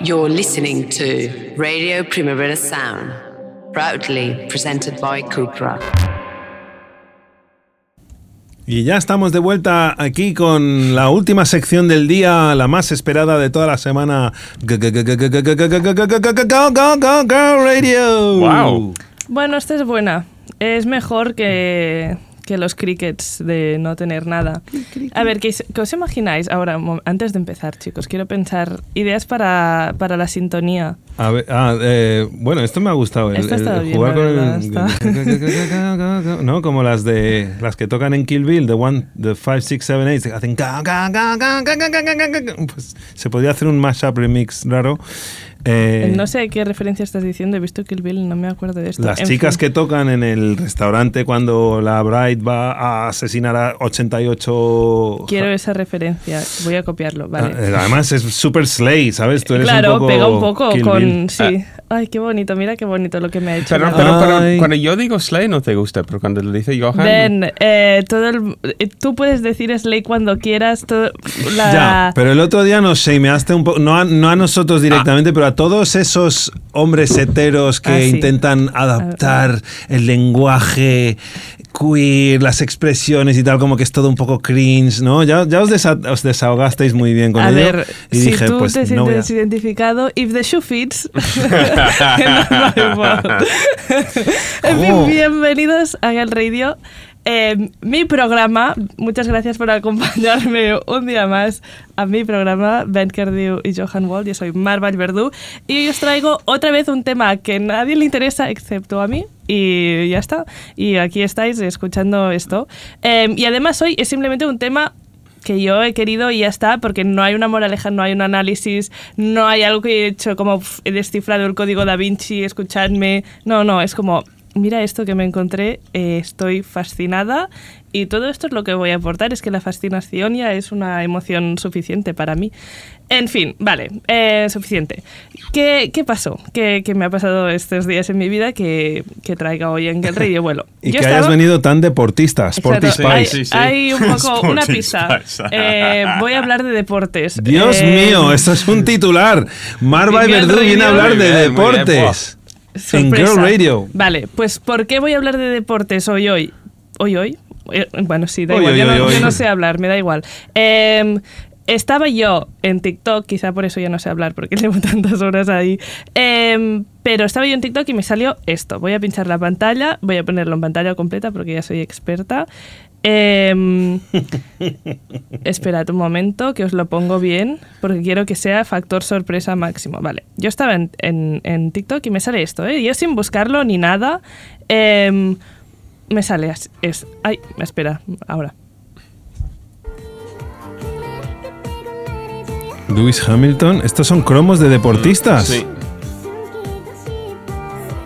You're listening to Radio Primavera Sound, proudly presented by Cupra. Y ya estamos de vuelta aquí con la última sección del día, la más esperada de toda la semana. Radio. Wow. Bueno, esta es buena. Es mejor que, que los crickets de no tener nada. A ver, ¿qué, qué os imagináis ahora, antes de empezar, chicos? Quiero pensar ideas para, para la sintonía. A ver, ah, eh, bueno, esto me ha gustado. El, el, bien, jugar con el, ¿No? Como las de las que tocan en Kill Bill, de one, the five, six, seven, eight, hacen pues se podría hacer un mashup remix raro eh, No sé qué referencia estás diciendo, he visto Kill Bill, no me acuerdo de esto. Las En chicas fin. que tocan en el restaurante cuando la Bride va a asesinar a 88. Quiero esa referencia, voy a copiarlo, vale. Ah, Además es super slay, ¿sabes? Tú eres claro, un poco pega un poco Kill con... Bill. Sí. Ay, qué bonito, mira qué bonito lo que me ha hecho. Pero, pero, pero cuando yo digo Slay no te gusta, pero cuando lo dice Johan... Ben, eh, todo el- eh, tú puedes decir Slay cuando quieras. todo- la- Ya, pero el otro día nos shameaste un poco, no a, no a nosotros directamente, pero a todos esos hombres heteros que Ah, sí. intentan adaptar el lenguaje queer, las expresiones y tal, como que es todo un poco cringe, ¿no? Ya, ya os, desa- os desahogasteis muy bien con a ello. ver, y si dije, tú pues te no voy a- sientes identificado, if the shoe fits. en fin, Oh. bienvenidos a Gal Radio. Eh, mi programa, muchas gracias por acompañarme un día más a mi programa, Ben Kerdew y Johan Wald. Yo soy Marval Verdú y hoy os traigo otra vez un tema que a nadie le interesa excepto a mí. Y ya está. Y aquí estáis escuchando esto. Eh, y además hoy es simplemente un tema que yo he querido y ya está, porque no hay una moraleja, no hay un análisis, no hay algo que he hecho como "Uf, he descifrado el código da Vinci, escuchadme. No, no, es como, mira esto que me encontré, eh, estoy fascinada y todo esto es lo que voy a aportar, es que la fascinación ya es una emoción suficiente para mí. En fin, vale, eh, suficiente. ¿Qué, qué pasó? ¿Qué, qué me ha pasado estos días en mi vida que, que traiga hoy en el Radio Vuelo? Y Yo que hayas estaba- venido tan deportista, Sporty Exacto. Spice. Hay, Sí, sí. hay un poco una pista. Eh, voy a hablar de deportes. Dios Eh, mío, esto es un titular. Marva y Verdú viene a hablar de bien, deportes. En sorpresa. Girl Radio. Vale, pues ¿por qué voy a hablar de deportes hoy hoy? ¿Hoy hoy? Eh, Bueno, sí, da Hoy, igual. hoy, yo, no, hoy, yo hoy. no sé hablar, me da igual. Eh, estaba yo en TikTok, quizá por eso ya no sé hablar, porque llevo tantas horas ahí. Eh, pero estaba yo en TikTok y me salió esto. Voy a pinchar la pantalla, voy a ponerlo en pantalla completa porque ya soy experta. Eh, esperad un momento que os lo pongo bien porque quiero que sea factor sorpresa máximo. Vale, yo estaba en, en- en TikTok y me sale esto, ¿eh? Yo sin buscarlo ni nada. eh, me sale as- es, ay, espera, ahora. Lewis Hamilton, estos son cromos de deportistas. Sí.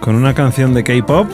Con una canción de K-pop.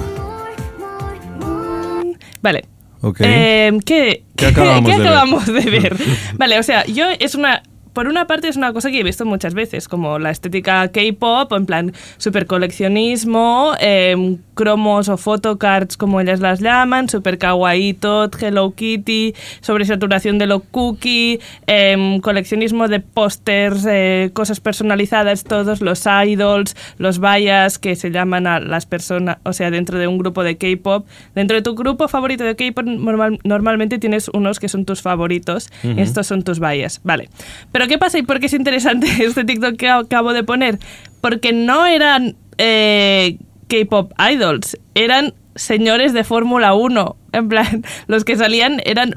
Vale. Ok. Eh, ¿Qué, ¿Qué acabamos qué de ver? acabamos de ver? Vale, o sea, yo es una. Por una parte es una cosa que he visto muchas veces, como la estética K-pop, en plan super coleccionismo, em, cromos o photocards como ellas las llaman, super kawaii tot, Hello Kitty, sobresaturación de lo cookie, em, coleccionismo de pósters, eh, cosas personalizadas, todos los idols, los bayas que se llaman a las personas, o sea, dentro de un grupo de K-pop. Dentro de tu grupo favorito de K-pop normal- normalmente tienes unos que son tus favoritos y estos son tus bayas. Vale. Pero ¿qué pasa y por qué es interesante este TikTok que acabo de poner? Porque no eran eh, K-pop idols, eran señores de Fórmula 1. En plan, los que salían eran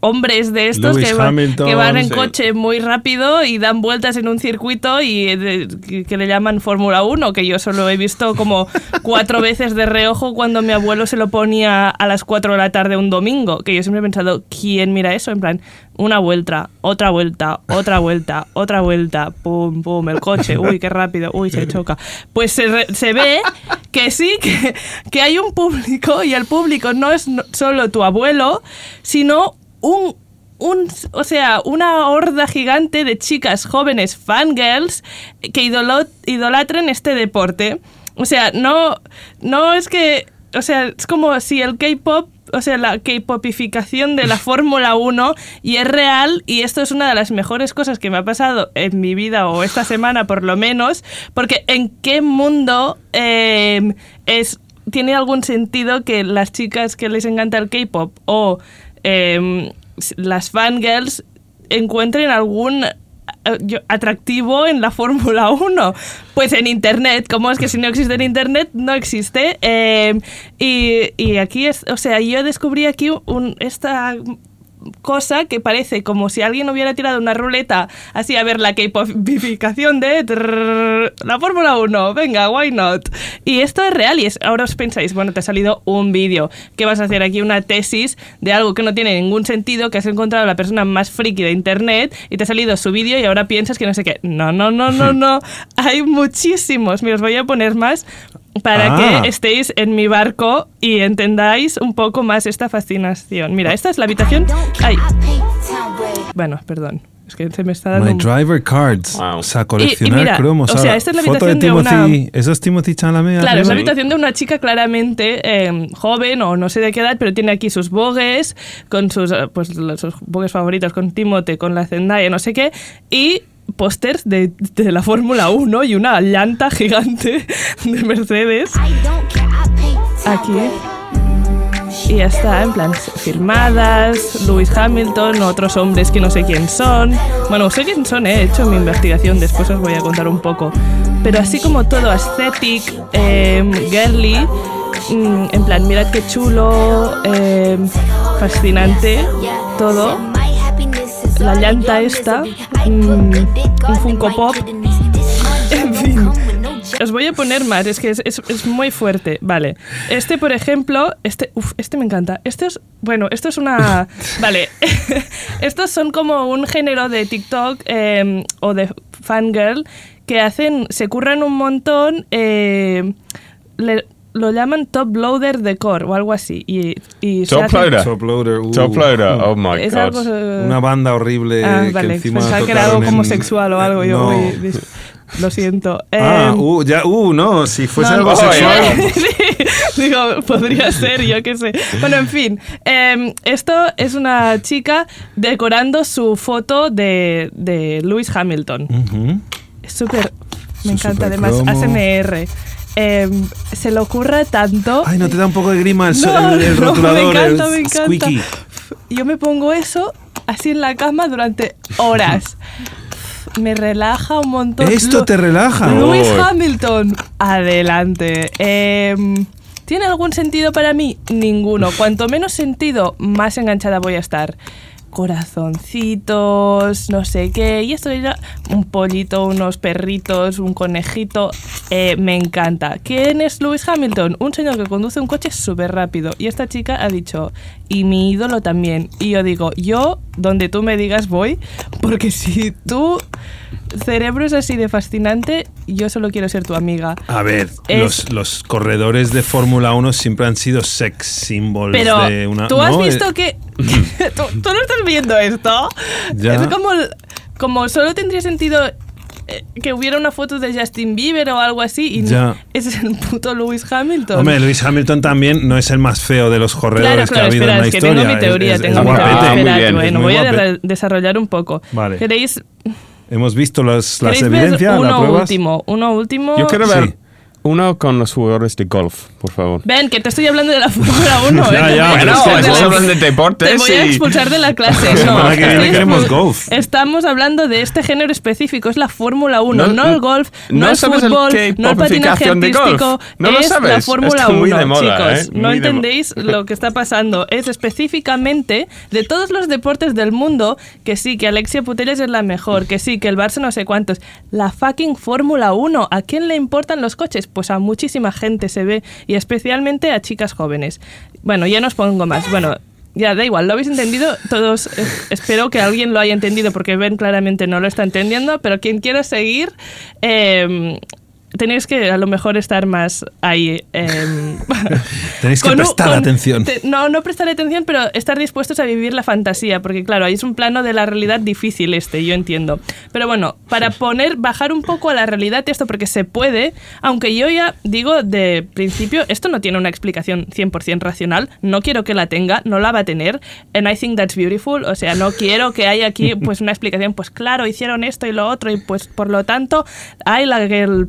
hombres de estos que van, Hamilton, que van en sí. coche muy rápido y dan vueltas en un circuito y eh, de- que- le llaman Fórmula 1, que yo solo he visto como cuatro veces de reojo cuando mi abuelo se lo ponía a las 4 de la tarde un domingo, que yo siempre he pensado, ¿quién mira eso? En plan, una vuelta, otra vuelta, otra vuelta, otra vuelta, pum, pum, el coche, uy, qué rápido, uy, se choca. Pues se, re- se ve que sí, que, que hay un público y el público no es solo tu abuelo, sino un, un, o sea, una horda gigante de chicas jóvenes fangirls que idolatran este deporte. O sea, no, no es que, o sea, es como si el K-pop o sea, la K-popificación de la Fórmula 1 y es real y esto es una de las mejores cosas que me ha pasado en mi vida o esta semana por lo menos, porque en qué mundo eh, es tiene algún sentido que las chicas que les encanta el K-pop o eh, las fangirls encuentren algún eh, atractivo en la Fórmula 1. Pues en Internet, ¿cómo es que si no existe en Internet? No existe. Eh, y, y aquí es, o sea, yo descubrí aquí un, esta cosa que parece como si alguien hubiera tirado una ruleta así a ver la K-popificación de trrr, la Fórmula 1, venga, why not? Y esto es real y es, ahora os pensáis, bueno, te ha salido un vídeo, que vas a hacer aquí una tesis de algo que no tiene ningún sentido, que has encontrado a la persona más friki de internet y te ha salido su vídeo y ahora piensas que no sé qué. No, no, no, no, no. Hay muchísimos. Mira, os voy a poner más para Ah. que estéis en mi barco y entendáis un poco más esta fascinación. Mira, esta es la habitación. Ay, bueno, perdón. Es que se me está dando My un... driver cards. Wow. O sea, coleccionar mira, cromos. o sea, esta es la de habitación de una- Timothy. ¿Eso es Timothy Chalamet? Claro, es la habitación de una chica claramente eh, joven o no sé de qué edad, pero tiene aquí sus bogues, con sus, eh, pues, los- sus bogues favoritos, con Timote, con la Zendaya, no sé qué, y pósters de, de la Fórmula 1 y una llanta gigante de Mercedes aquí. Y ya está, en plan, firmadas, Lewis Hamilton, otros hombres que no sé quién son. Bueno, sé quién son, eh, he hecho mi investigación, después os voy a contar un poco. Pero así como todo aesthetic, eh, girly, mm, en plan, mirad qué chulo, eh, fascinante, todo. La llanta esta, mm, un Funko Pop. En fin. Os voy a poner más, es que es, es- es muy fuerte. Vale. Este, por ejemplo, este, uf, este me encanta. Este es, bueno, esto es una. Vale. Estos son como un género de TikTok eh, o de fangirl que hacen, se curran un montón. eh, le- lo llaman top loader decor o algo así. Y, y Top hacen- loader. Top loader. uh, Top loader, oh my Es god. algo. eh, Una banda horrible Ah, que vale. encima Pensaba que era algo tocaron como en- sexual o algo. Yo No. voy dis- lo siento. Ah, Em, uh, ya, uh, no, si fuese no, algo no, sexual. digo, podría ser, yo qué sé. Bueno, en fin, em, esto es una chica decorando su foto de, de Lewis Hamilton. Ujú. Es súper, me Su encanta, además. ASMR. Em, se le ocurre tanto. Ay, ¿no te da un poco de grima el, No, el- el no, rotulador, me encanta, el me encanta. squeaky? Yo me pongo eso así en la cama durante horas. Me relaja un montón. Esto Lu- te relaja. Lewis Uy. Hamilton, adelante. Em, ¿Tiene algún sentido para mí? Ninguno. Cuanto menos sentido, más enganchada voy a estar. Corazoncitos, no sé qué. Y esto ya, un pollito, unos perritos, un conejito. Eh, me encanta. ¿Quién es Lewis Hamilton? Un señor que conduce un coche súper rápido. Y esta chica ha dicho, y mi ídolo también. Y yo digo, yo, donde tú me digas voy, porque si tu cerebro es así de fascinante, yo solo quiero ser tu amiga. A ver, Es- los, los corredores de Fórmula 1 siempre han sido sex symbols Pero de una... tú has ¿no? visto Eh, que... ¿Tú, tú no estás viendo esto? Ya. Es como, como solo tendría sentido eh, que hubiera una foto de Justin Bieber o algo así y Ya. es el puto Lewis Hamilton. Hombre, Lewis Hamilton también no es el más feo de los corredores Claro, claro, que ha habido espera, en la es que historia. tengo mi teoría, Es- es- tengo es mi teoría. Ah, muy Esperad, bien, bueno, voy a guapete. de- desarrollar un poco. Vale. ¿Queréis, Hemos visto las, las ¿queréis ver evidencias, las uno pruebas. último? Uno último. Yo quiero Sí. Uno con los jugadores de golf, por favor. Ven, que te estoy hablando de la Fórmula 1. Ya, ¿eh? ya, Te Bueno, es que expulsar estamos de la- hablando de Te deportes voy a y- expulsar de la clase. La No, semana que viene estoy queremos golf. Estamos hablando de este género específico, es la Fórmula 1, no, No- el golf, no, no el fútbol, no el patinaje artístico, No lo es sabes, la Fórmula está 1, muy de moda, chicos. ¿eh? No Muy de mo- entendéis lo que está pasando. Es específicamente de todos los deportes del mundo que sí, que Alexia Putellas es la mejor, que sí, que el Barça no sé cuántos. La fucking Fórmula 1. ¿A quién le importan los coches? Pues a muchísima gente se ve y especialmente a chicas jóvenes. Bueno, ya no os pongo más. Bueno, ya da igual, lo habéis entendido todos. eh, espero que alguien lo haya entendido porque Ben claramente no lo está entendiendo, pero quien quiera seguir, eh, tenéis que a lo mejor estar más ahí. em, Tenéis que un- prestar con- atención. te- no, no prestar atención, pero estar dispuestos a vivir la fantasía, porque claro, ahí es un plano de la realidad difícil este, yo entiendo. Pero bueno, para poner, bajar un poco a la realidad esto, porque se puede, aunque yo ya digo de principio, esto no tiene una explicación 100% racional, no quiero que la tenga, no la va a tener, and I think that's beautiful, o sea, no quiero que haya aquí pues una explicación, pues claro, hicieron esto y lo otro, y pues por lo tanto hay la girl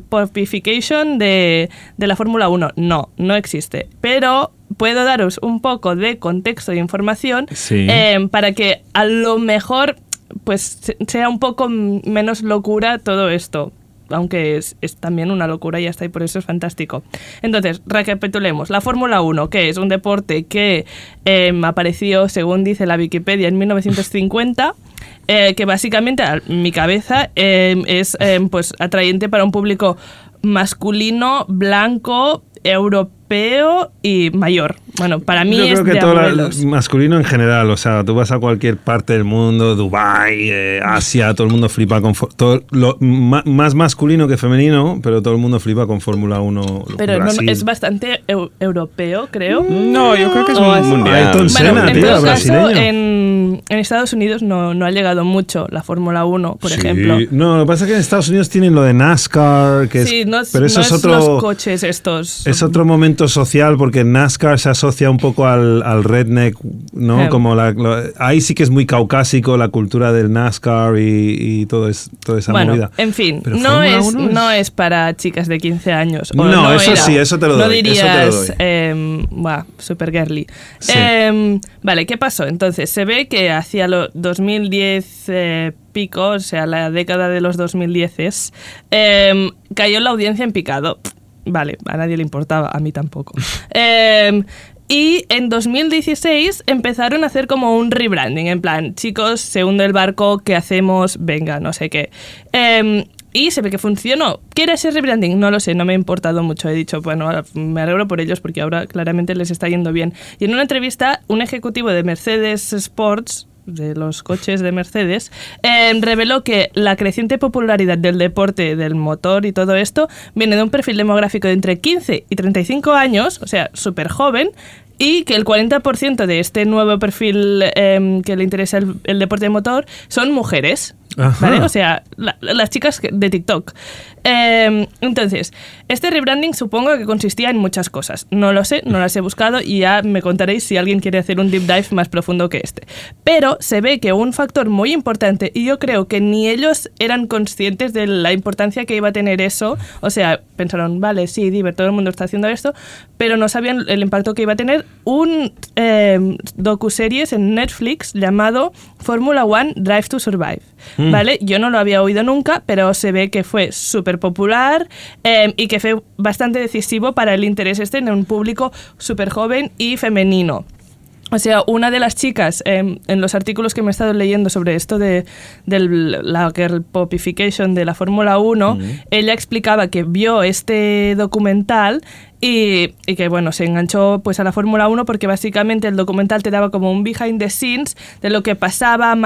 de, de la Fórmula 1. No, no existe. Pero puedo daros un poco de contexto e información Sí. eh, para que a lo mejor pues se- sea un poco menos locura todo esto. Aunque es, también una locura y está, y por eso es fantástico. Entonces, recapitulemos. La Fórmula 1, que es un deporte que eh, apareció, según dice la Wikipedia, en 1950, eh, que básicamente, a mi cabeza, eh, es eh, pues atrayente para un público masculino, blanco, europeo y mayor. Bueno, para mí Yo es creo que de todo la- masculino en general, o sea, tú vas a cualquier parte del mundo, Dubai, eh, Asia, todo el mundo flipa con todo lo, ma- más masculino que femenino, pero todo el mundo flipa con Fórmula 1. Pero no, es bastante eu- europeo, creo. No, yo creo que es No, es- mundial. Senna, Bueno, en tío, todo caso, brasileño. en, en Estados Unidos no, no ha llegado mucho la Fórmula 1, por Sí. ejemplo. No, lo que pasa es que en Estados Unidos tienen lo de NASCAR, que sí, es, no es, pero eso no es es otro los coches estos. es otro momento social porque NASCAR se asocia un poco al, al redneck, ¿no? Eh. Como la, lo- ahí sí que es muy caucásico la cultura del NASCAR y, y todo es, toda esa bueno, movida. en fin, Pero no es, 1 es- no es para chicas de 15 años. o No, eso era. sí, eso te lo No doy, eso te dirías, lo doy. em, buah, super girly. Sí. Em, vale, ¿qué pasó? Entonces, se ve que hacia los 2010 eh, pico, o sea, la década de los 2010, em, cayó la audiencia en picado. Vale, a nadie le importaba, a mí tampoco. Em, y en 2016 empezaron a hacer como un rebranding, en plan, chicos, se hunde el barco, ¿qué hacemos? Venga, no sé qué. Em, y se ve que funcionó. ¿Qué era ese rebranding? No lo sé, no me ha importado mucho. He dicho, bueno, me alegro por ellos porque ahora claramente les está yendo bien. Y en una entrevista, un ejecutivo de Mercedes Sports, de los coches de Mercedes, eh, reveló que la creciente popularidad del deporte, del motor y todo esto, viene de un perfil demográfico de entre 15 y 35 años, o sea, súper joven, y que el 40% de este nuevo perfil eh, que le interesa el, el deporte de motor son mujeres. ¿Vale? O sea, la- las chicas de TikTok. Eh, entonces, este rebranding supongo que consistía en muchas cosas. No lo sé, no las he buscado y ya me contaréis si alguien quiere hacer un deep dive más profundo que este. Pero se ve que un factor muy importante, y yo creo que ni ellos eran conscientes de la importancia que iba a tener eso, o sea, pensaron, vale, sí, Diver, todo el mundo está haciendo esto, pero no sabían el impacto que iba a tener un eh, docuseries en Netflix llamado Formula One Drive to Survive. ¿Vale? Yo no lo había oído nunca, pero se ve que fue súper popular eh, y que fue bastante decisivo para el interés este en un público súper joven y femenino. O sea, una de las chicas, eh, en los artículos que me he estado leyendo sobre esto de, de la girl popification de la Fórmula 1, ella explicaba que vio este documental y, y que, bueno, se enganchó pues a la Fórmula 1 porque básicamente el documental te daba como un behind the scenes de lo que pasaba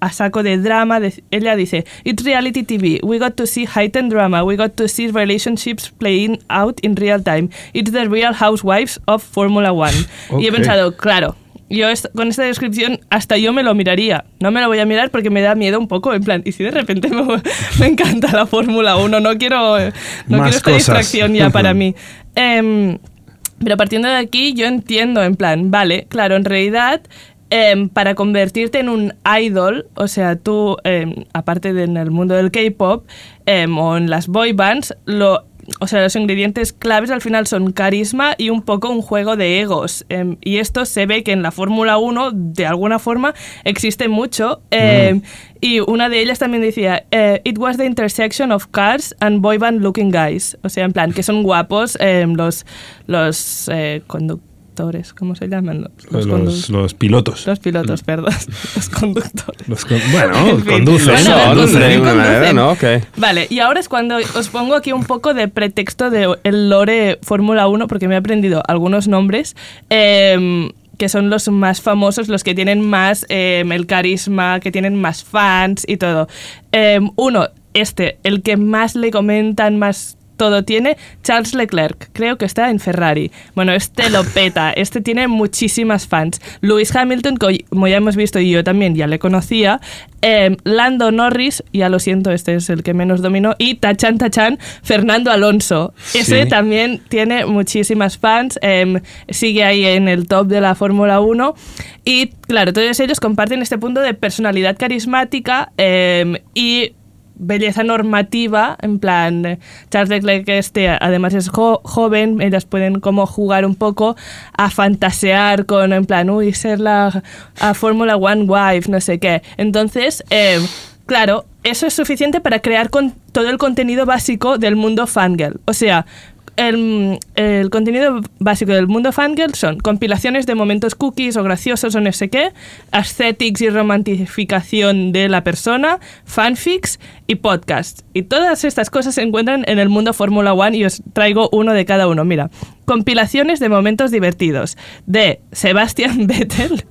a saco de drama. De- ella dice, It's reality TV. We got to see heightened drama. We got to see relationships playing out in real time. It's the real housewives of Formula 1. Y he pensado, claro, yo con esta descripción hasta yo me lo miraría. No me lo voy a mirar porque me da miedo un poco, en plan, y si de repente me, me encanta la Fórmula 1, no quiero, no quiero esta distracción ya para mí. Em, pero partiendo de aquí, yo entiendo, en plan, vale, claro, en realidad, em, para convertirte en un idol, o sea, tú, em, aparte de en el mundo del K-pop o en las boy bands, lo, o sea, los ingredientes claves al final son carisma y un poco un juego de egos. em, y esto se ve que en la Fórmula 1, de alguna forma, existe mucho. em, Y una de ellas también decía, eh, It was the intersection of cars and boy band looking guys. O sea, en plan, que son guapos em, los, los eh, conductores, ¿cómo se llaman? Los, condu- los pilotos. los pilotos, perdón. Los conductores. Los con- bueno, En fin. conducen. Bueno, Eso, conducen, de manera, ¿no? Vale, y ahora es cuando os pongo aquí un poco de pretexto de el lore Fórmula 1, porque me he aprendido algunos nombres. em, que son los más famosos, los que tienen más em, el carisma, que tienen más fans y todo. Em, uno, este, el que más le comentan, más todo tiene. Charles Leclerc, creo que está en Ferrari. Bueno, este lo peta, este tiene muchísimas fans. Lewis Hamilton, como ya hemos visto y yo también ya le conocía. Eh, Lando Norris, ya lo siento, este es el que menos dominó. Y Tachan Tachan, Fernando Alonso. Ese Sí. también tiene muchísimas fans, em, sigue ahí en el top de la Fórmula 1 y claro, todos ellos comparten este punto de personalidad carismática em, y belleza normativa, en plan, eh, Charles Leclerc este además es jo- joven, ellas pueden como jugar un poco a fantasear con, en plan, uy, ser la Fórmula One wife, no sé qué. Entonces, em, claro, eso es suficiente para crear con todo el contenido básico del mundo fangirl. O sea, el, el contenido básico del mundo fangirl son compilaciones de momentos cookies o graciosos o no sé qué, aesthetics y romantificación de la persona, fanfics y podcasts. Y todas estas cosas se encuentran en el mundo Fórmula One y os traigo uno de cada uno. Mira, compilaciones de momentos divertidos de Sebastian Vettel.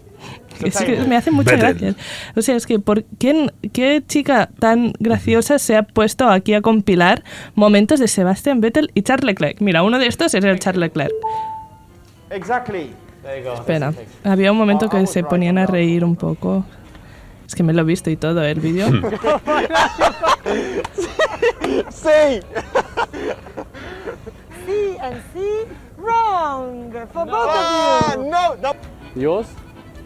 Es que me hace mucha Vettel. gracia. O sea, es que ¿por quién, qué chica tan graciosa se ha puesto aquí a compilar momentos de Sebastian Vettel y Charles Leclerc? Mira, uno de estos es el Charles Leclerc. Exactly. Espera, había un momento que se ponían a reír un poco. Es que me lo he visto y todo, ¿eh? el vídeo. See. C and C, wrong for both Ah, of you. no, no. Yours?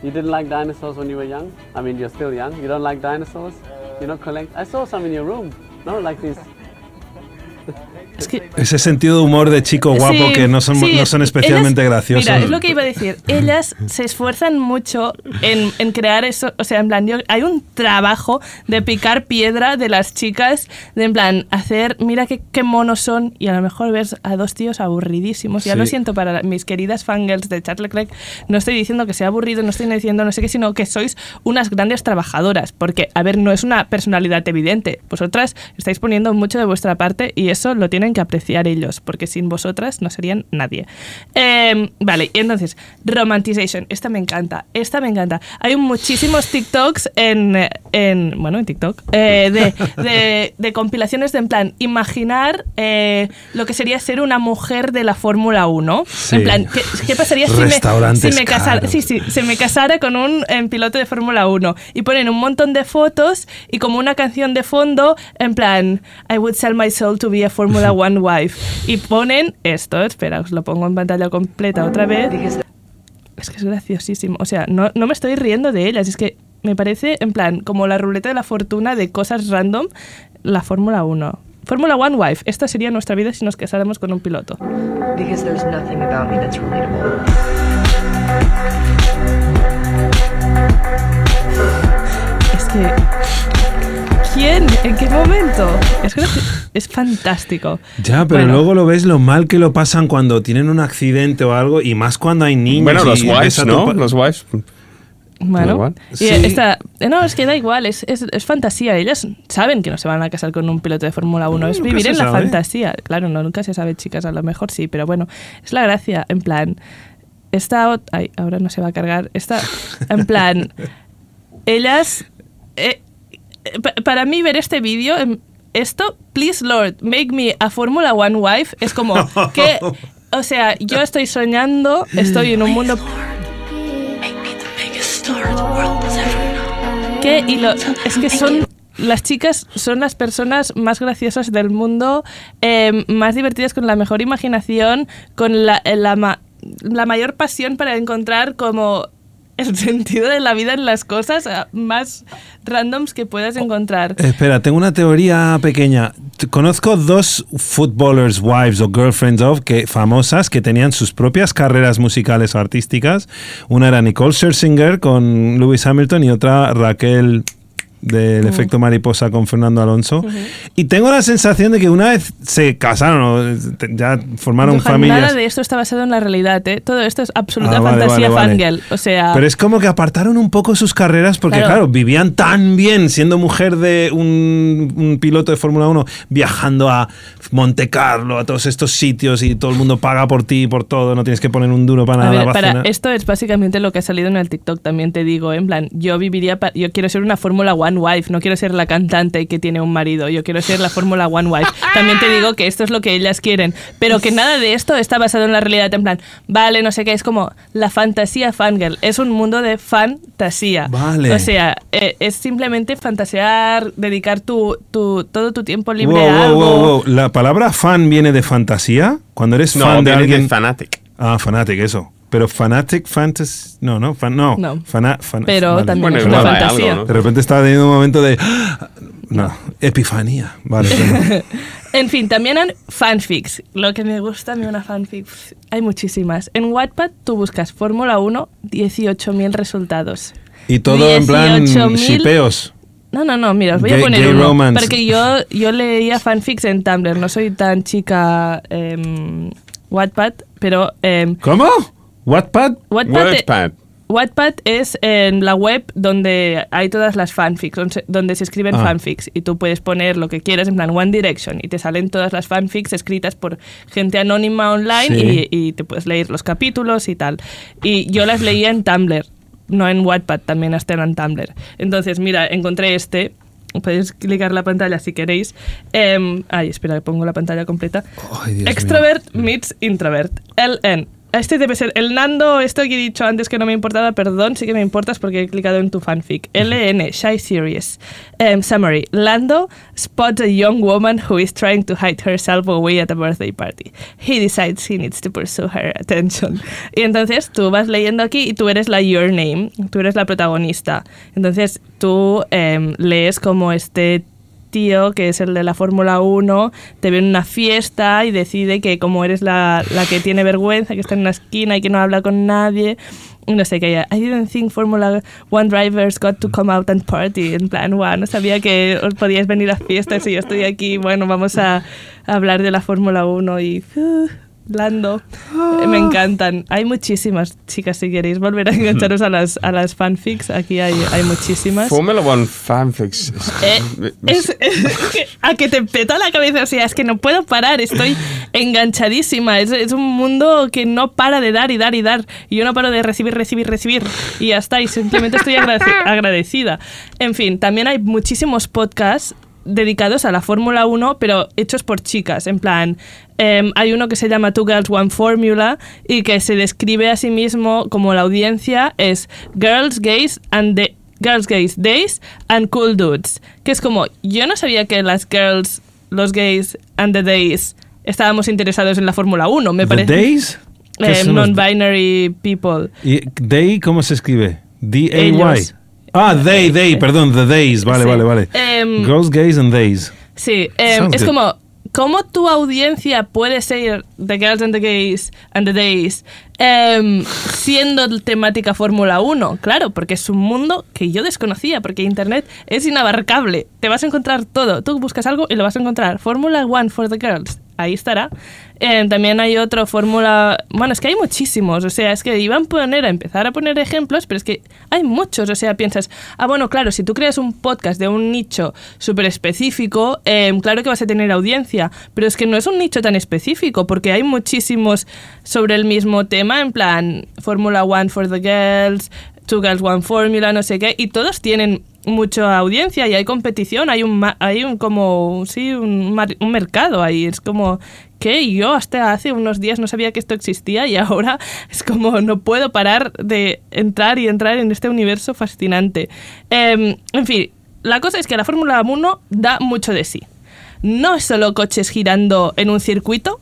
You didn't like dinosaurs when you were young? I mean, you're still young. You don't like dinosaurs? You don't collect? I saw some in your room. No, like these. Es que Ese sentido de humor de chico guapo Sí, que no son, sí, no son especialmente ellas- graciosos. Mira, es lo que iba a decir. Ellas se esfuerzan mucho en, en crear eso. O sea, en plan, yo- hay un trabajo de picar piedra de las chicas, de en plan, hacer, mira qué, qué monos son, y a lo mejor ves a dos tíos aburridísimos. Ya Sí. lo siento para mis queridas fangirls de Charles Leclerc. No estoy diciendo que sea aburrido, no estoy diciendo no sé qué, sino que sois unas grandes trabajadoras. Porque, a ver, no es una personalidad evidente. Vosotras estáis poniendo mucho de vuestra parte y eso lo tienen que apreciar ellos, porque sin vosotras no serían nadie. Eh, vale, y entonces, Romanticization. Esta me encanta, esta me encanta. Hay muchísimos TikToks en, en bueno, en TikTok, eh, de, de- de compilaciones de en plan, imaginar eh, lo que sería ser una mujer de la Fórmula 1. Sí. En plan, ¿qué, qué pasaría si me, si me casara? Sí, sí, se me casara con un em, piloto de Fórmula 1 y ponen un montón de fotos y como una canción de fondo en plan I would sell my soul to be a Formula One wife y ponen esto, espera, os lo pongo en pantalla completa otra vez. Es que es graciosísimo, o sea, no, no me estoy riendo de ellas, es que me parece en plan como la ruleta de la fortuna de cosas random, la Fórmula 1. Fórmula One wife, esta sería nuestra vida si nos casáramos con un piloto. Es que. ¿Quién? ¿En qué momento? Es, es fantástico. Ya, pero Bueno, luego lo ves lo mal que lo pasan cuando tienen un accidente o algo, y más cuando hay niños. Bueno, los wives, ¿no? Los wives. Bueno, igual. y Sí. esta- eh, no, es que da igual, es, es, es fantasía. Ellas saben que no se van a casar con un piloto de Fórmula 1, es vivir en la fantasía. Claro, no, nunca se sabe, chicas, a lo mejor sí, pero bueno, es la gracia, en plan, esta... Ay, ahora no se va a cargar. Esta, en plan, ellas... eh, para mí ver este vídeo, em, esto, please Lord, make me a Fórmula One wife, es como que... O sea, yo estoy soñando, estoy en un mundo que y lo, es que son las chicas son las personas más graciosas del mundo, eh, más divertidas, con la mejor imaginación, con la, la, ma- la mayor pasión para encontrar como el sentido de la vida en las cosas eh, más randoms que puedas encontrar. Espera, tengo una teoría pequeña. Conozco dos footballers wives o girlfriends of que famosas que tenían sus propias carreras musicales o artísticas. Una era Nicole Scherzinger con Lewis Hamilton y otra Raquel del efecto mariposa con Fernando Alonso. Y tengo la sensación de que una vez se casaron o ya formaron Johan, familias. Nada de esto está basado en la realidad, ¿eh? Todo esto es absoluta Ah, vale, fantasía vale, vale. fangirl. O sea, Pero es como que apartaron un poco sus carreras porque, Claro. claro, vivían tan bien siendo mujer de un, un piloto de Fórmula 1, viajando a Monte Carlo, a todos estos sitios y todo el mundo paga por ti y por todo, no tienes que poner un duro para A nada. ver, para esto es básicamente lo que ha salido en el TikTok, también te digo, en plan, yo viviría, yo quiero ser una Fórmula One One Wife, no quiero ser la cantante que tiene un marido, yo quiero ser la Fórmula One Wife. También te digo que esto es lo que ellas quieren, pero que nada de esto está basado en la realidad, en plan, vale, no sé qué, es como la fantasía fangirl, es un mundo de fantasía. Vale. O sea, eh, es simplemente fantasear, dedicar tu, tu- todo tu tiempo libre Wow, a algo. wow, wow. ¿La palabra fan viene de fantasía? Cuando eres No, fan de alguien... de fanatic. ah, fanatic, eso. Pero fanatic, fantasy... No, no, fan, no. No. Fana- fan- Pero vale. también Bueno, es una fantasía. algo, ¿no? De repente estaba teniendo un momento de... No, epifanía. Vale, bueno. En fin, también hay fanfics. Lo que me gusta a mí una fanfic, hay muchísimas. En Wattpad tú buscas Fórmula 1, 18.000 resultados. Y todo en plan 18.000. shipeos. No, no, no, mira, os voy Gay- a poner gay uno. romance. Porque yo, yo leía fanfics en Tumblr, no soy tan chica em, Wattpad, pero em, ¿Cómo? ¿Wattpad? Wattpad. Wattpad es en la web donde hay todas las fanfics, donde se- escriben Ah. fanfics y tú puedes poner lo que quieras en plan One Direction y te salen todas las fanfics escritas por gente anónima online Sí. y, y te puedes leer los capítulos y tal. Y yo las leía en Tumblr, no en Wattpad, también están en Tumblr. Entonces, mira, encontré este. Podéis clicar la pantalla si queréis. Em, ay, espera, pongo la pantalla completa. Ay, Dios mío. Extrovert meets introvert. LN. Este debe ser el Nando, esto que he dicho antes que no me importaba, perdón, sí que me importas porque he clicado en tu fanfic. LN, Shy Series. Em, summary. Lando spots a young woman who is trying to hide herself away at a birthday party. He decides he needs to pursue her attention. Y entonces tú vas leyendo aquí y tú eres la Your Name, tú eres la protagonista. Entonces tú em, lees como este tío, que es el de la Fórmula 1, te ve en una fiesta y decide que como eres la, la que tiene vergüenza, que está en una esquina y que no habla con nadie, no sé qué, I didn't think Formula One drivers got to come out and party, en plan, wow, no sabía que os podíais venir a fiestas y yo estoy aquí, bueno, vamos a, a hablar de la Fórmula 1 y... uh, Lando, Eh, me encantan. Hay muchísimas, chicas, si queréis volver a engancharos a las, a las fanfics, aquí hay, hay muchísimas. Formula One fanfics. Eh, es, es a que te peta la cabeza, o sea, es que no puedo parar, estoy enganchadísima, es, es un mundo que no para de dar y dar y dar, y yo no paro de recibir, recibir, recibir, y ya está, y simplemente estoy agradeci- agradecida. En fin, también hay muchísimos podcasts dedicados a la Fórmula 1, pero hechos por chicas, en plan, em, hay uno que se llama Two Girls One Formula y que se describe a sí mismo como la audiencia es Girls, Gays and the Girls, Gays, Days and Cool Dudes, que es como, yo no sabía que las girls, los gays and the days estábamos interesados en la Fórmula 1, me ¿The parece. Days? ¿Qué Eh, Non-binary people. ¿Y day cómo se escribe? D-A-Y. Ah, they, they, perdón, the days. Vale, Sí. vale, vale. Em, Girls, gays and days. Sí, em, es good. como, ¿cómo tu audiencia puede ser The Girls and the Gays and the Days em, siendo temática Fórmula 1? Claro, porque es un mundo que yo desconocía, porque Internet es inabarcable. Te vas a encontrar todo. Tú buscas algo y lo vas a encontrar. Fórmula 1 for the Girls. Ahí estará. Em, también hay otro Fórmula... Bueno, es que hay muchísimos. O sea, es que iban a poner, a empezar a poner ejemplos, pero es que hay muchos. O sea, piensas, ah, bueno, claro, si tú creas un podcast de un nicho súper específico, em, claro que vas a tener audiencia, pero es que no es un nicho tan específico, porque hay muchísimos sobre el mismo tema, en plan, Fórmula One for the Girls, Two Girls One Formula, no sé qué, y todos tienen mucha audiencia y hay competición, hay un, hay un como, sí, un, un mercado ahí, es como que yo hasta hace unos días no sabía que esto existía y ahora es como no puedo parar de entrar y entrar en este universo fascinante. Em, en fin, la cosa es que la Fórmula 1 da mucho de sí. No es solo coches girando en un circuito,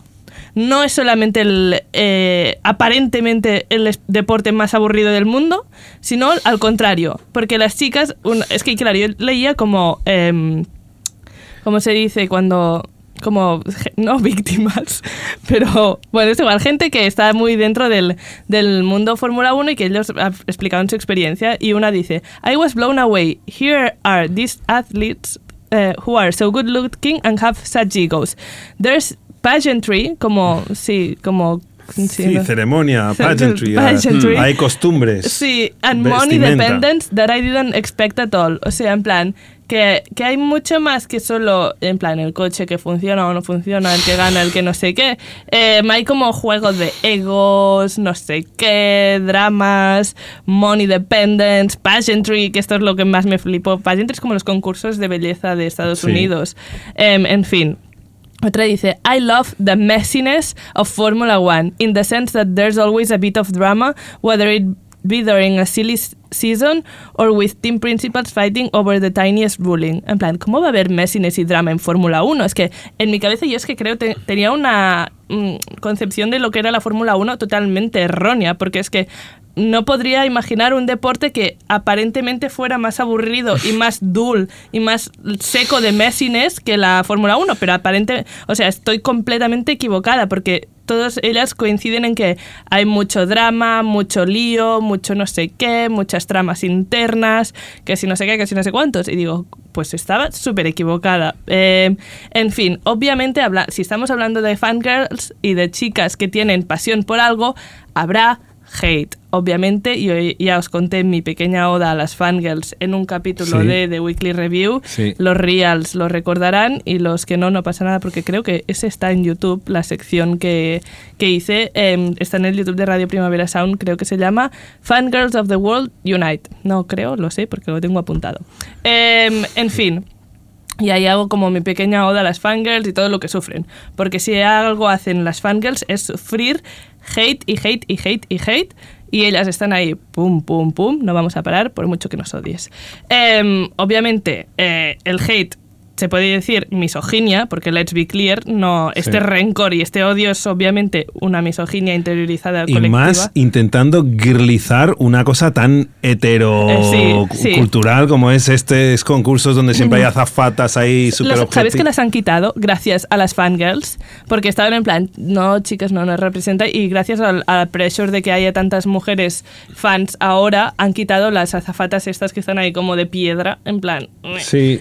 no es solamente el eh, aparentemente el deporte más aburrido del mundo, sino al contrario, porque las chicas, es que claro, yo leía como, em, ¿cómo se dice cuando como no víctimas, pero bueno, es igual, gente que está muy dentro del, del mundo Fórmula 1 y que ellos explicaban su experiencia y una dice, I was blown away. Here are these athletes uh, who are so good looking and have such egos. There's pageantry, como, sí, como Sí, Sí, ceremonia, pageantry, Pageantry. ah, hay costumbres. Sí, and money dependence that I didn't expect at all. O sea, en plan, que, que hay mucho más que solo, en plan, el coche que funciona o no funciona, el que gana, el que no sé qué. Eh, hay como juegos de egos, no sé qué, dramas, money dependence, pageantry, que esto es lo que más me flipó. Pageantry es como los concursos de belleza de Estados Sí. Unidos. Em, en fin. Otra dice, I love the messiness of Formula One, in the sense that there's always a bit of drama, whether it be during a silly season or with team principals fighting over the tiniest ruling. En plan, ¿cómo va a haber messiness y drama en Fórmula 1? Es que en mi cabeza yo es que creo que tenía una mm, concepción de lo que era la Fórmula 1 totalmente errónea, porque es que no podría imaginar un deporte que aparentemente fuera más aburrido y más dull y más seco de messiness que la Fórmula 1, pero aparente, o sea, estoy completamente equivocada porque todas ellas coinciden en que hay mucho drama, mucho lío, mucho no sé qué, muchas tramas internas, que si no sé qué, que si no sé cuántos. Y digo, pues estaba súper equivocada. Eh, en fin, obviamente, habla si estamos hablando de fangirls y de chicas que tienen pasión por algo, habrá hate. Obviamente, yo ya os conté mi pequeña oda a las fangirls en un capítulo Sí. de The Weekly Review. Sí. Los reals lo recordarán y los que no, no pasa nada porque creo que ese está en YouTube, la sección que, que hice. em, está en el YouTube de Radio Primavera Sound, creo que se llama Fangirls of the World Unite. No creo, lo sé porque lo tengo apuntado. Em, en fin. Y ahí hago como mi pequeña oda a las fangirls y todo lo que sufren. Porque si algo hacen las fangirls es sufrir hate y hate y hate y hate. Y ellas están ahí, pum, pum, pum, no vamos a parar por mucho que nos odies. Em, obviamente, eh, el hate se puede decir misoginia, porque let's be clear, no, este rencor y este odio es obviamente una misoginia interiorizada Y colectiva. más intentando girlizar una cosa tan Eh, sí, sí. heterocultural como es estos concursos donde siempre hay azafatas ahí súper Los- ¿Sabes que las han quitado gracias a las fangirls? Porque estaban en plan, no, chicas, no nos representa. Y gracias al, al pressure de que haya tantas mujeres fans ahora, han quitado las azafatas estas que están ahí como de piedra. En plan,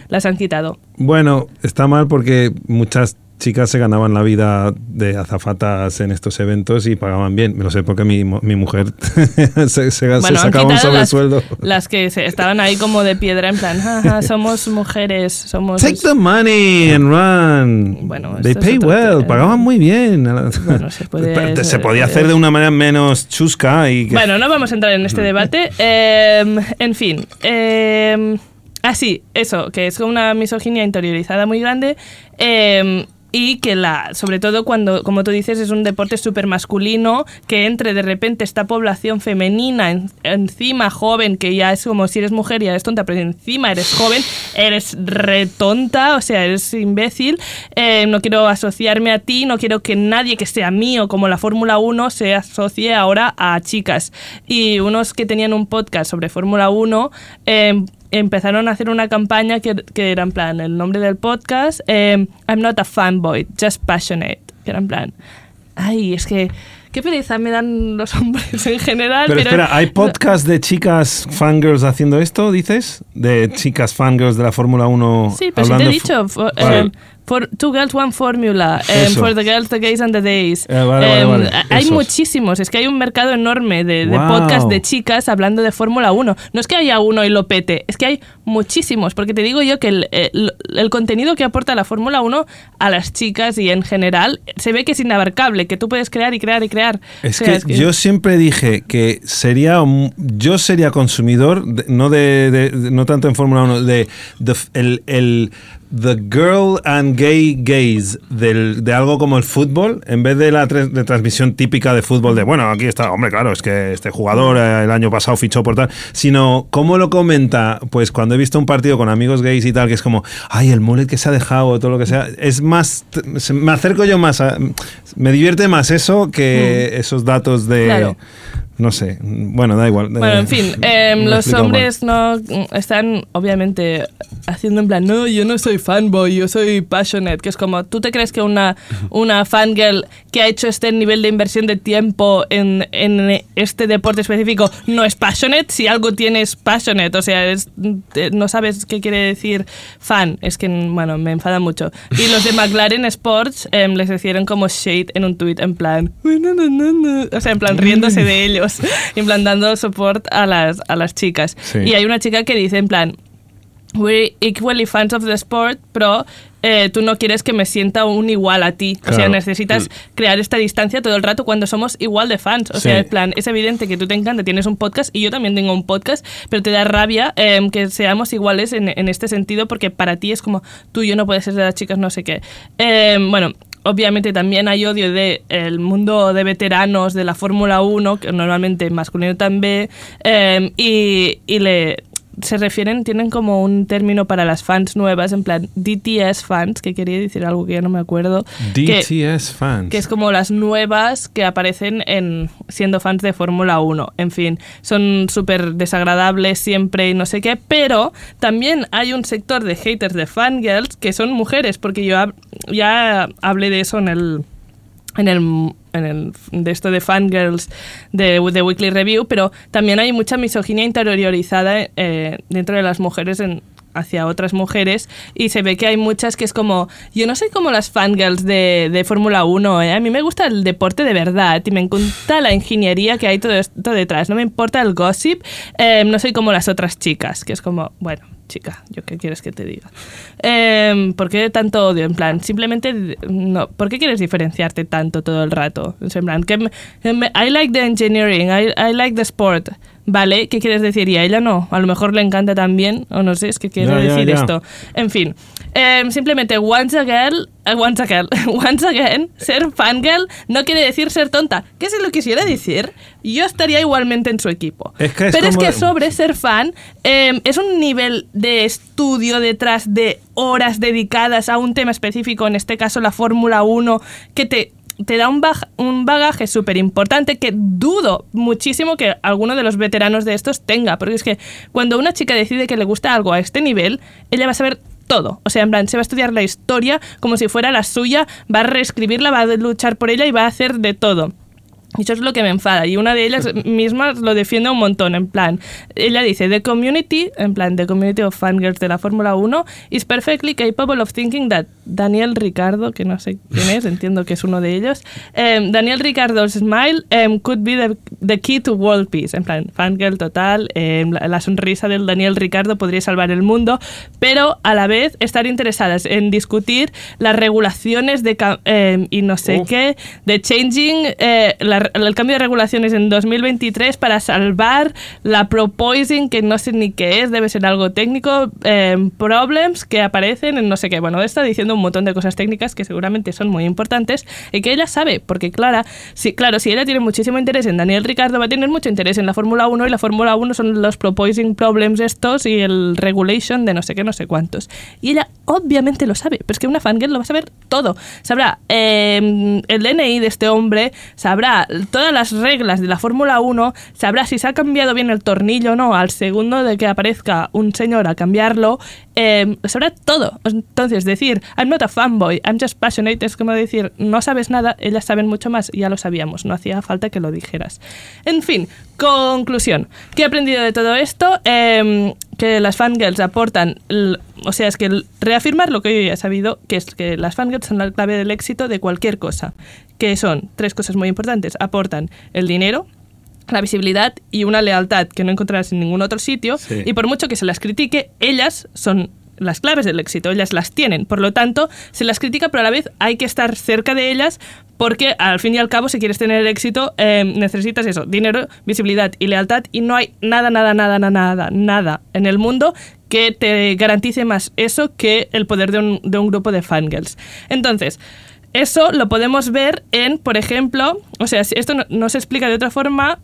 las han quitado. Bueno, está mal porque muchas chicas se ganaban la vida de azafatas en estos eventos y pagaban bien. Me lo sé porque mi, mi mujer se, se- Bueno, sacaba un quitado las, sobresueldo. las que se- estaban ahí como de piedra, en plan, "Jaja, somos mujeres, somos... Take the money and run. Bueno, They pay well, pagaban muy bien. Bueno, se puede- Pero se podía hacer de una manera menos chusca y que- Bueno, no vamos a entrar en este debate. Eh, en fin. Eh, ah, sí, eso, que es una misoginia interiorizada muy grande. eh, y que la, sobre todo cuando, como tú dices, es un deporte súper masculino, que entre de repente esta población femenina en- encima joven, que ya es como si eres mujer y eres tonta, pero encima eres joven, eres retonta, o sea, eres imbécil, eh, no quiero asociarme a ti, no quiero que nadie que sea mío, como la Fórmula 1, se asocie ahora a chicas. Y unos que tenían un podcast sobre Fórmula 1, eh, empezaron a hacer una campaña que, que era en plan, el nombre del podcast, eh, I'm not a fanboy, just passionate, que era en plan, ay, es que, qué pereza me dan los hombres en general. Pero, Pero, espera, ¿hay podcast de chicas fangirls haciendo esto, dices? De chicas fangirls de la Fórmula 1 Sí, pero sí te he hablando dicho, Vale. em, for two girls, one formula, Eso. for the girls, the gays and the days. Eh, vale, vale, vale. Hay Esos. muchísimos, es que hay un mercado enorme de, de Wow. podcast de chicas hablando de Fórmula 1. No es que haya uno y lo pete, es que hay muchísimos, porque te digo yo que el, el- el contenido que aporta la Fórmula 1 a las chicas y en general se ve que es inabarcable, que tú puedes crear y crear y crear. Es O sea, que, yo siempre dije que sería yo sería consumidor de- no de, no tanto en Fórmula 1 de, el, el the girl and gay gaze del- de algo como el fútbol en vez de la de transmisión típica de fútbol de bueno aquí está hombre claro es que este jugador eh, el año pasado fichó por tal sino cómo lo comenta pues cuando he visto un partido con amigos gays y tal que es como ay el mullet que se ha dejado o todo lo que sea es más me acerco yo más a, me divierte más eso que esos datos de Claro. No sé. Bueno, da igual. Bueno, Eh, en fin, em, los hombres no mm, están obviamente haciendo en plan, no, yo no soy fanboy, yo soy passionate, que es como, ¿tú te crees que una, una fangirl que ha hecho este nivel de inversión de tiempo en, en este deporte específico no es passionate? Si algo tienes passionate, o sea, es- no sabes qué quiere decir fan, es que, bueno, me enfada mucho. Y los de McLaren Sports em, les hicieron como shade en un tweet en plan, o sea, en plan riéndose de ellos, en plan dando support a las, a las chicas. Sí. Y hay una chica que dice en plan, we're equally fans of the sport, pero eh, tú no quieres que me sienta un igual a ti. O sea, necesitas crear esta distancia todo el rato cuando somos igual de fans. O Sí. sea, en plan, es evidente que tú te encanta, tienes un podcast y yo también tengo un podcast, pero te da rabia em, que seamos iguales en, en este sentido porque para ti es como tú y yo no puedes ser de las chicas, no sé qué. Em, bueno. Obviamente también hay odio del el mundo de veteranos de la Fórmula 1, que normalmente masculino también, em, y, y le, se refieren, tienen como un término para las fans nuevas, en plan DTS fans, que quería decir algo que ya no me acuerdo. que- DTS fans. que es como las nuevas que aparecen en siendo fans de Fórmula 1. En fin, son súper desagradables siempre y no sé qué, pero también hay un sector de haters de fangirls que son mujeres, porque yo ya hablé de eso en el en el, en el de esto de fangirls de The Weekly Review, pero también hay mucha misoginia interiorizada eh, dentro de las mujeres en, hacia otras mujeres y se ve que hay muchas que es como yo no soy como las fangirls de, de Fórmula 1 ¿eh? a mí me gusta el deporte de verdad y me encanta la ingeniería que hay todo esto detrás no me importa el gossip eh, no soy como las otras chicas que es como bueno chica, ¿yo qué quieres que te diga? Em, ¿Por qué tanto odio? En plan, simplemente, no, ¿por qué quieres diferenciarte tanto todo el rato? En plan, que me- me- I like the engineering, I, I like the sport. ¿Vale? ¿Qué quieres decir? Y a ella no. A lo mejor le encanta también, o no sé, es que quiero decir esto. En fin, em, simplemente, once again, eh, once again, once again, ser fangirl no quiere decir ser tonta. Que si lo quisiera decir, yo estaría igualmente en su equipo. Es que es Pero es que sobre ser fan eh, es un nivel de estudio detrás de horas dedicadas a un tema específico, en este caso la Fórmula 1, que te, te da un, baj- un bagaje súper importante que dudo muchísimo que alguno de los veteranos de estos tenga, porque es que cuando una chica decide que le gusta algo a este nivel, ella va a saber todo. O sea, en plan, se va a estudiar la historia como si fuera la suya, va a reescribirla, va a luchar por ella y va a hacer de todo. Y eso es lo que me enfada. Y una de ellas mismas lo defiende un montón. En plan, ella dice: The community, en plan, the community of fangirls de la Fórmula 1 is perfectly capable of thinking that Daniel Ricardo, que no sé quién es, entiendo que es uno de ellos, em, Daniel Ricardo's smile em, could be the, the key to world peace. En plan, fangirl total, em, la, la sonrisa del Daniel Ricardo podría salvar el mundo, pero a la vez estar interesadas en discutir las regulaciones de y no sé qué, de changing eh, el cambio de regulaciones en 2023 para salvar la propoising, que no sé ni qué es, debe ser algo técnico, eh, problems que aparecen en no sé qué. Bueno, está diciendo un montón de cosas técnicas que seguramente son muy importantes y que ella sabe, porque Clara, si, claro, si ella tiene muchísimo interés en Daniel Ricardo, va a tener mucho interés en la Fórmula 1 y la Fórmula 1 son los proposing problems estos y el regulation de no sé qué, no sé cuántos. Y ella obviamente lo sabe, pero es que una fangirl lo va a saber todo. Sabrá eh, el DNI de este hombre, sabrá todas las reglas de la Fórmula 1, sabrá si se ha cambiado bien el tornillo o no al segundo de que aparezca un señor a cambiarlo, eh, sabrá todo. Entonces, decir, I'm not a fanboy, I'm just passionate, es como decir, no sabes nada, ellas saben mucho más, ya lo sabíamos, no hacía falta que lo dijeras. En fin, conclusión. ¿Qué he aprendido de todo esto? Eh, que las fangirls aportan, o sea, es que reafirmar lo que yo ya he sabido, que es que las fangirls son la clave del éxito de cualquier cosa, que son tres cosas muy importantes. Aportan el dinero, la visibilidad y una lealtad que no encontrarás en ningún otro sitio. Sí. Y por mucho que se las critique, ellas son las claves del éxito, ellas las tienen. Por lo tanto, se las critica, pero a la vez hay que estar cerca de ellas porque al fin y al cabo, si quieres tener éxito, eh, necesitas eso, dinero, visibilidad y lealtad. Y no hay nada, nada, nada, nada, nada, nada en el mundo que te garantice más eso que el poder de un, de un grupo de fangirls. Entonces, eso lo podemos ver en, por ejemplo, o sea, esto no, se explica de otra forma,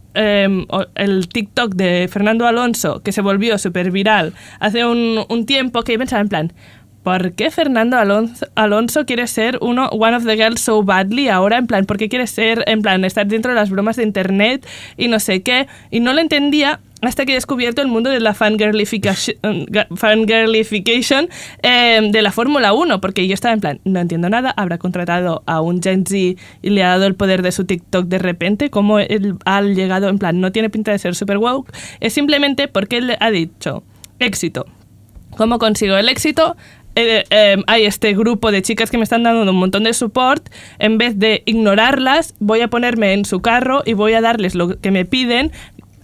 o- el TikTok de Fernando Alonso, que se volvió súper viral hace un, un tiempo, que pensaba en plan, ¿por qué Fernando Alonso, Alonso quiere ser uno, one of the girls so badly ahora? En plan, ¿por qué quiere ser, en plan, estar dentro de las bromas de internet y no sé qué? Y no lo entendía hasta que he descubierto el mundo de la fangirlification, fangirlification eh, de la Fórmula 1, porque yo estaba en plan, no entiendo nada, habrá contratado a un Gen Z y le ha dado el poder de su TikTok de repente, como él ha llegado en plan, no tiene pinta de ser super woke, es simplemente porque él ha dicho, éxito. ¿Cómo consigo el éxito? Eh, eh, hay este grupo de chicas que me están dando un montón de support, en vez de ignorarlas, voy a ponerme en su carro y voy a darles lo que me piden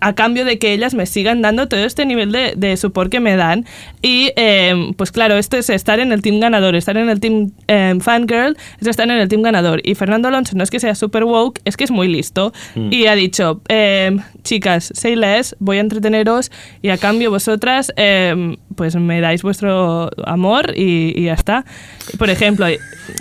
a cambio de que ellas me sigan dando todo este nivel de, de support que me dan. Y eh, pues claro, esto es estar en el team ganador, estar en el team eh, fangirl, es estar en el team ganador. Y Fernando Alonso no es que sea super woke, es que es muy listo. Y ha dicho, eh, chicas, say less, voy a entreteneros y a cambio vosotras eh, pues me dais vuestro amor y, y ya está. Por ejemplo,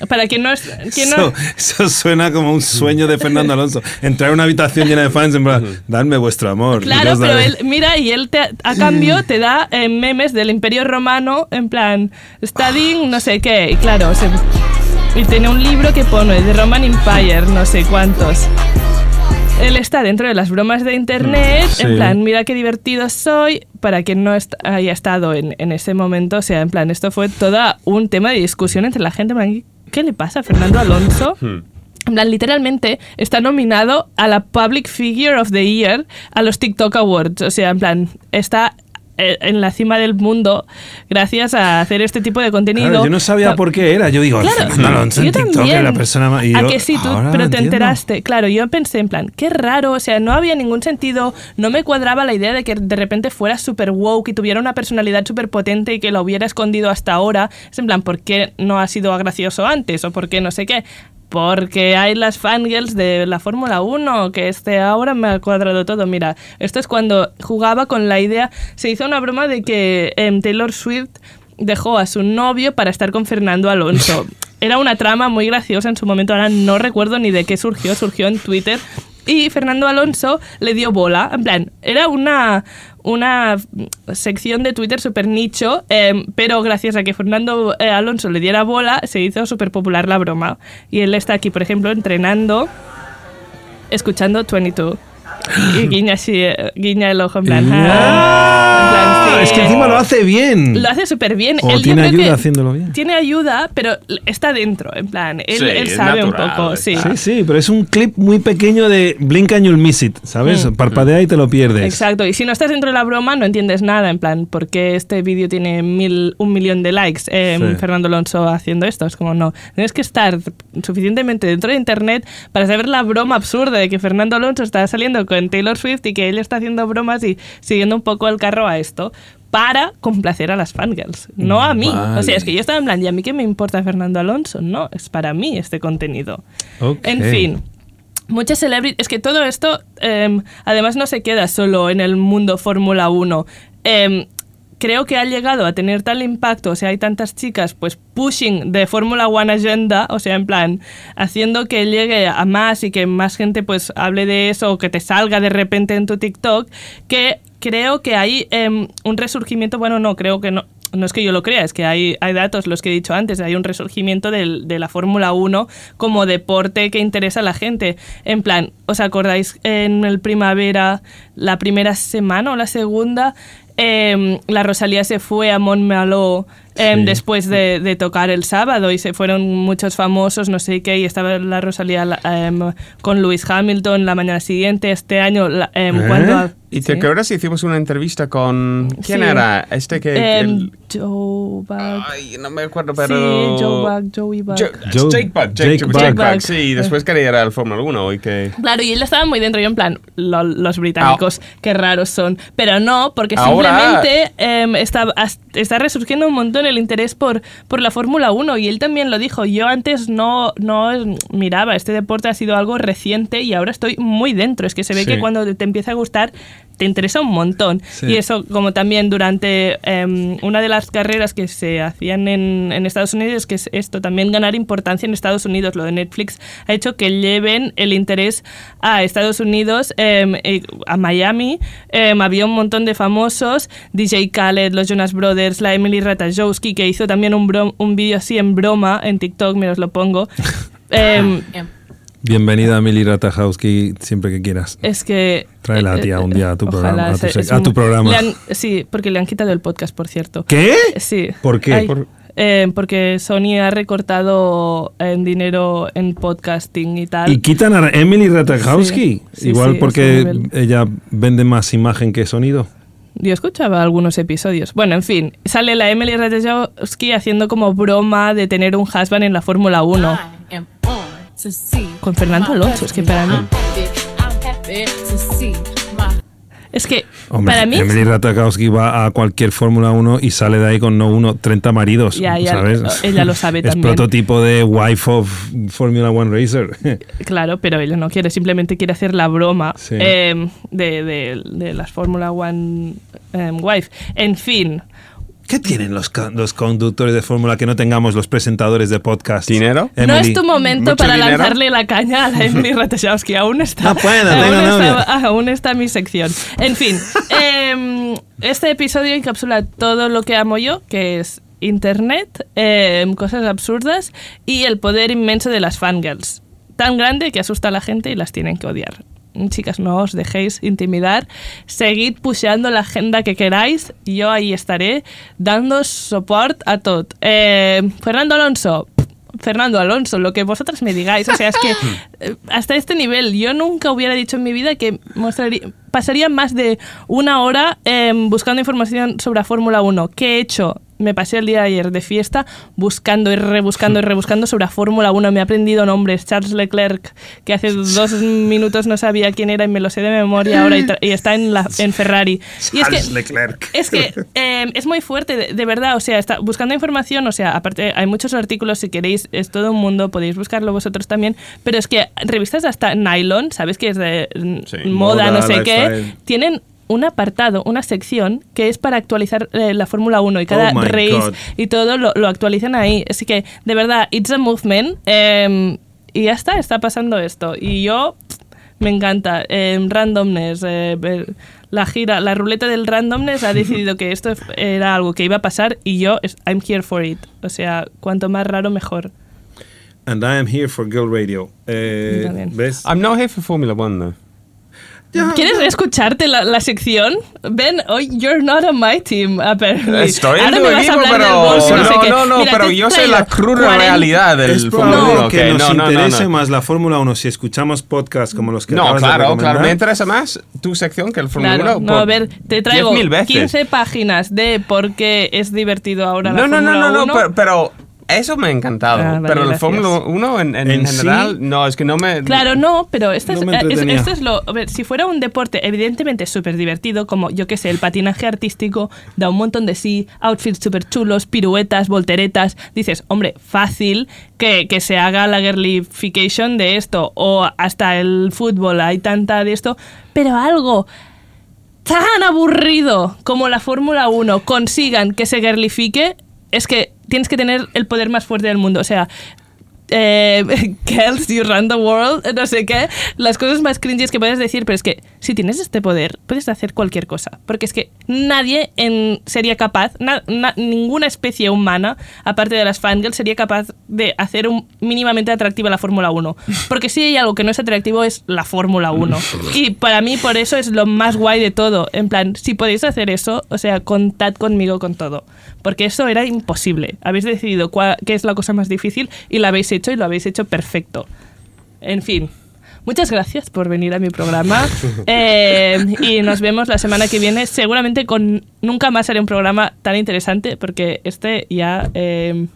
para quien no es... Quien no, Eso, eso suena como un sueño de Fernando Alonso. Entrar a una habitación llena de fans en plan, dadme vuestro amor. Claro, pero daré". él, mira, y él te- a cambio te da eh, memes del Imperio Romano, en plan, studying no sé qué, y claro, se- y tiene un libro que pone The Roman Empire, no sé cuántos. Él está dentro de las bromas de internet, Sí. en plan, mira qué divertido soy, para quien no est- haya estado en, en ese momento, o sea, en plan, esto fue todo un tema de discusión entre la gente, ¿qué le pasa a Fernando Alonso? Plan, literalmente está nominado a la Public Figure of the Year a los TikTok Awards. O sea, en plan, está eh, en la cima del mundo gracias a hacer este tipo de contenido. Claro, yo no sabía Ta- por qué era. Yo digo, Claro, Fernando Alonso en yo TikTok es la persona más. ¿A yo, que sí, tú? Pero te enteraste. Claro, yo pensé en plan, qué raro, o sea, no había ningún sentido, no me cuadraba la idea de que de repente fuera super woke y tuviera una personalidad súper potente y que lo hubiera escondido hasta ahora. Es en plan, ¿por qué no ha sido gracioso antes? O por qué no sé qué. Porque hay las fangirls de la Fórmula 1, que este ahora me ha cuadrado todo. Mira, esto es cuando jugaba con la idea, se hizo una broma de que em, Taylor Swift dejó a su novio para estar con Fernando Alonso. Era una trama muy graciosa en su momento, ahora no recuerdo ni de qué surgió, surgió en Twitter. Y Fernando Alonso le dio bola, en plan, era una, una sección de Twitter súper nicho, eh, pero gracias a que Fernando eh, Alonso le diera bola, se hizo súper popular la broma. Y él está aquí, por ejemplo, entrenando, escuchando 22. Y guiña así, eh, guiña el ojo en plan... "Ah". En plan, sí. Es que encima lo hace bien. Lo hace súper bien. O Él, tiene ayuda haciéndolo bien. Tiene ayuda, pero está dentro, en plan. Él, Sí, él sabe un natural, poco, está. sí. Sí, sí, pero es un clip muy pequeño de Blink and You'll Miss It, ¿sabes? Parpadea y te lo pierdes. Mm. Exacto, y si no estás dentro de la broma no entiendes nada, en plan, ¿por qué este vídeo tiene mil, un millón de likes? eh, Sí. Fernando Alonso haciendo esto, es como no, tienes que estar suficientemente dentro de internet para saber la broma absurda de que Fernando Alonso está saliendo con Taylor Swift y que él está haciendo bromas y siguiendo un poco el carro a esto para complacer a las fangirls, no a mí. O sea, es que yo estaba en plan, ¿y a mí qué me importa Fernando Alonso? No, es para mí este contenido. En fin, Muchas celebrities. Es que todo esto, em, además, no se queda solo en el mundo Fórmula 1. Em, creo que ha llegado a tener tal impacto, o sea, hay tantas chicas, pues, pushing de Fórmula 1 agenda, o sea, en plan, haciendo que llegue a más y que más gente, pues, hable de eso o que te salga de repente en tu TikTok, que creo que hay em, un resurgimiento, bueno, no, creo que no, no es que yo lo crea, es que hay, hay datos, los que he dicho antes, hay un resurgimiento del- de la Fórmula 1 como deporte que interesa a la gente. En plan, ¿os acordáis en el primavera, la primera semana o la segunda? Em, la Rosalía se fue a Montmeló em, Sí. después de, de tocar el sábado y se fueron muchos famosos, no sé qué, y estaba la Rosalía em, con Lewis Hamilton la mañana siguiente, este año, la- em, ¿Eh? cuando... ¿Y te ¿sí? acuerdas? Hicimos una entrevista con... ¿Quién Sí. era? Este que... El- Joe Bug. Ay, no me acuerdo, pero... Sí, Joe Bug, Joey Bug. Jo- Joe- Jake Bug, Jake, Jake Jake Bug. Sí, después que era el Fórmula 1 y que... Claro, y él estaba muy dentro, yo en plan, lo- los británicos, qué raros son. Pero no, porque Ahora- simplemente em, está, está resurgiendo un montón el interés por, por la Fórmula 1 y él también lo dijo. Yo antes no, no miraba, este deporte ha sido algo reciente y ahora estoy muy dentro. Es que se ve Sí. que cuando te empieza a gustar, te interesa un montón. Sí. Y eso, como también durante em, una de las carreras que se hacían en, en Estados Unidos, que es esto, también ganar importancia en Estados Unidos, lo de Netflix, ha hecho que lleven el interés a Estados Unidos, eh, a Miami. Em, había un montón de famosos, DJ Khaled, los Jonas Brothers, la Emily Ratajkowski, que hizo también un, un vídeo así en broma en TikTok, me os lo pongo. Bienvenida, Emily Ratajkowski, siempre que quieras. es que... Tráela a ti a un día a tu Ojalá, programa, a tu es a programa. han- sí, porque le han quitado el podcast, por cierto. ¿Qué? Sí. ¿Por qué? Ay, Por- eh, porque Sony ha recortado en dinero en podcasting y tal. Y quitan a Emily Ratajkowski. Sí, sí, Igual sí, porque ella vende más imagen que sonido. Yo escuchaba algunos episodios. Bueno, en fin, sale la Emily Ratajkowski haciendo como broma de tener un husband en la Fórmula 1. Con Fernando Alonso, es que para mí... Es que Hombre, para mí... Emily Ratajkowski va a cualquier Fórmula 1 y sale de ahí con no uno, 30 maridos. Ya, ya, ¿sabes? ella lo sabe es también. prototipo de wife of Formula 1 Racer. Claro, pero ella no quiere, simplemente quiere hacer la broma Sí. eh, de, de- de las Fórmula One eh, Wife. En fin, ¿Qué tienen los, los conductores de Fórmula que no tengamos los presentadores de podcast? ¿Dinero? no es tu momento ¿Mucho para dinero? lanzarle la caña a la Emily Ratajkowski. Aún está, No puedo, aún, tengo está novia. aún está mi sección. En fin, em, este episodio encapsula todo lo que amo yo, que es Internet, em, cosas absurdas y el poder inmenso de las fangirls. Tan grande que asusta a la gente y las tienen que odiar. Chicas, no os dejéis intimidar. Seguid pusheando la agenda que queráis. Yo ahí estaré dando support a todo. Eh, Fernando Alonso. Fernando Alonso, lo que vosotras me digáis. O sea, es que eh, hasta este nivel yo nunca hubiera dicho en mi vida que mostraría, pasaría más de una hora em, buscando información sobre la Fórmula 1. ¿Qué he hecho? Me pasé el día de ayer de fiesta buscando y rebuscando y rebuscando sobre la Fórmula 1. Me he aprendido nombres. Charles Leclerc, que hace dos minutos no sabía quién era y me lo sé de memoria ahora y, y está en, la, en Ferrari. Y es que, Charles Leclerc. es que eh, es muy fuerte, de, de verdad. O sea, está buscando información. O sea, aparte, hay muchos artículos. Si queréis, es todo un mundo. Podéis buscarlo vosotros también. Pero es que revistas hasta Nylon, ¿sabes? Que es de Sí. moda, Moda, no sé qué. Tienen un apartado, una sección que es para actualizar eh, la Fórmula 1 y cada Oh race God. y todo lo, lo actualizan ahí. Así que, de verdad, it's a movement. eh, y ya está, está pasando esto. Y yo me encanta. eh, randomness, eh, ver- la gira, la ruleta del randomness ha decidido que esto era algo que iba a pasar y yo, I'm here for it. O sea, cuanto más raro, mejor. And I am here for Girl Radio. Eh. ¿Ves? I'm not here for Formula One, though. ¿Quieres escucharte la, la sección? Ben, hoy you're not on my team, apparently. Estoy en Ahora tu me vas a hablar pero... Wolves y no, sé No, no, no, Mira, pero yo sé la cruda 40 realidad del es Fórmula probable 1. que que nos no, no, no, interese no. más la Fórmula 1 si escuchamos podcasts como los que No, acabas de claro, claro. Me interesa más tu sección que el Fórmula Claro, 1. no, a ver, te traigo 10.000 veces. 15 páginas de por qué es divertido ahora la No, no, no, Fórmula no, no, 1. pero, pero eso me ha encantado. Ah, vale, pero el. Fórmula 1 en, en, En general, sí- no, es que no me... Claro, no, pero esto, No es, eh, es- entretenía. esto es lo... A ver, si fuera un deporte evidentemente súper divertido, como yo que sé, el patinaje artístico da un montón de sí, outfits súper chulos, piruetas, volteretas, dices, hombre, fácil que, que se haga la girlification de esto, o hasta el fútbol, hay tanta de esto, pero algo tan aburrido como la Fórmula 1 consigan que se girlifique, es que tienes que tener el poder más fuerte del mundo. O sea, eh, Girls, You Run the World, no sé qué, las cosas más cringes que puedes decir, pero es que si tienes este poder, puedes hacer cualquier cosa. Porque es que nadie en, sería capaz, na- na- ninguna especie humana, aparte de las fangirls, sería capaz de hacer un, mínimamente atractiva la Fórmula 1. Porque si hay algo que no es atractivo es la Fórmula 1. Y para mí por eso es lo más guay de todo. En plan, si podéis hacer eso, o sea, contad conmigo con todo. Porque eso era imposible. Habéis decidido cuál, qué es la cosa más difícil y lo habéis hecho y lo habéis hecho perfecto. En fin. Muchas gracias por venir a mi programa Eh, y nos vemos la semana que viene. Seguramente con nunca más haré un programa tan interesante porque este ya eh,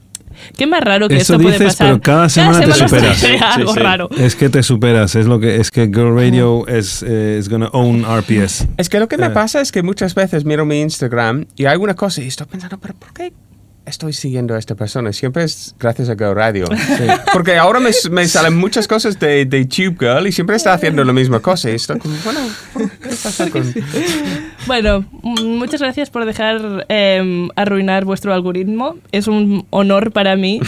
qué más raro que Eso esto puede dices, pasar. pero cada semana te superas. Sí, algo sí. raro. Es que te superas, es lo que es que Girl Radio es eh, is gonna own RPS. Es que lo que me Eh. pasa es que muchas veces miro mi Instagram y hay una cosa y estoy pensando, pero ¿por qué estoy siguiendo a esta persona? Siempre es gracias a Go Radio. Porque ahora me, me salen muchas cosas de, de Tube Girl y siempre está haciendo la misma cosa. Y estoy como, bueno, ¿por qué? pasa con...? Bueno, mm, muchas gracias por dejar eh, arruinar vuestro algoritmo. Es un honor para mí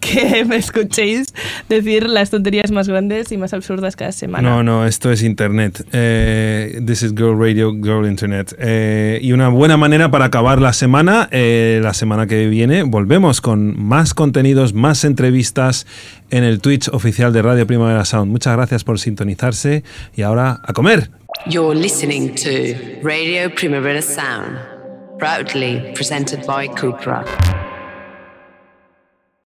que me escuchéis decir las tonterías más grandes y más absurdas cada semana. No, no, esto es Internet. Eh, this is Girl Radio, Girl Internet. Eh, y una buena manera para acabar la semana. eh, la semana que viene volvemos con más contenidos, más entrevistas en el Twitch oficial de Radio Primavera Sound. Muchas gracias por sintonizarse y ahora a comer. You're listening to Radio Primavera Sound, proudly presented by Cupra.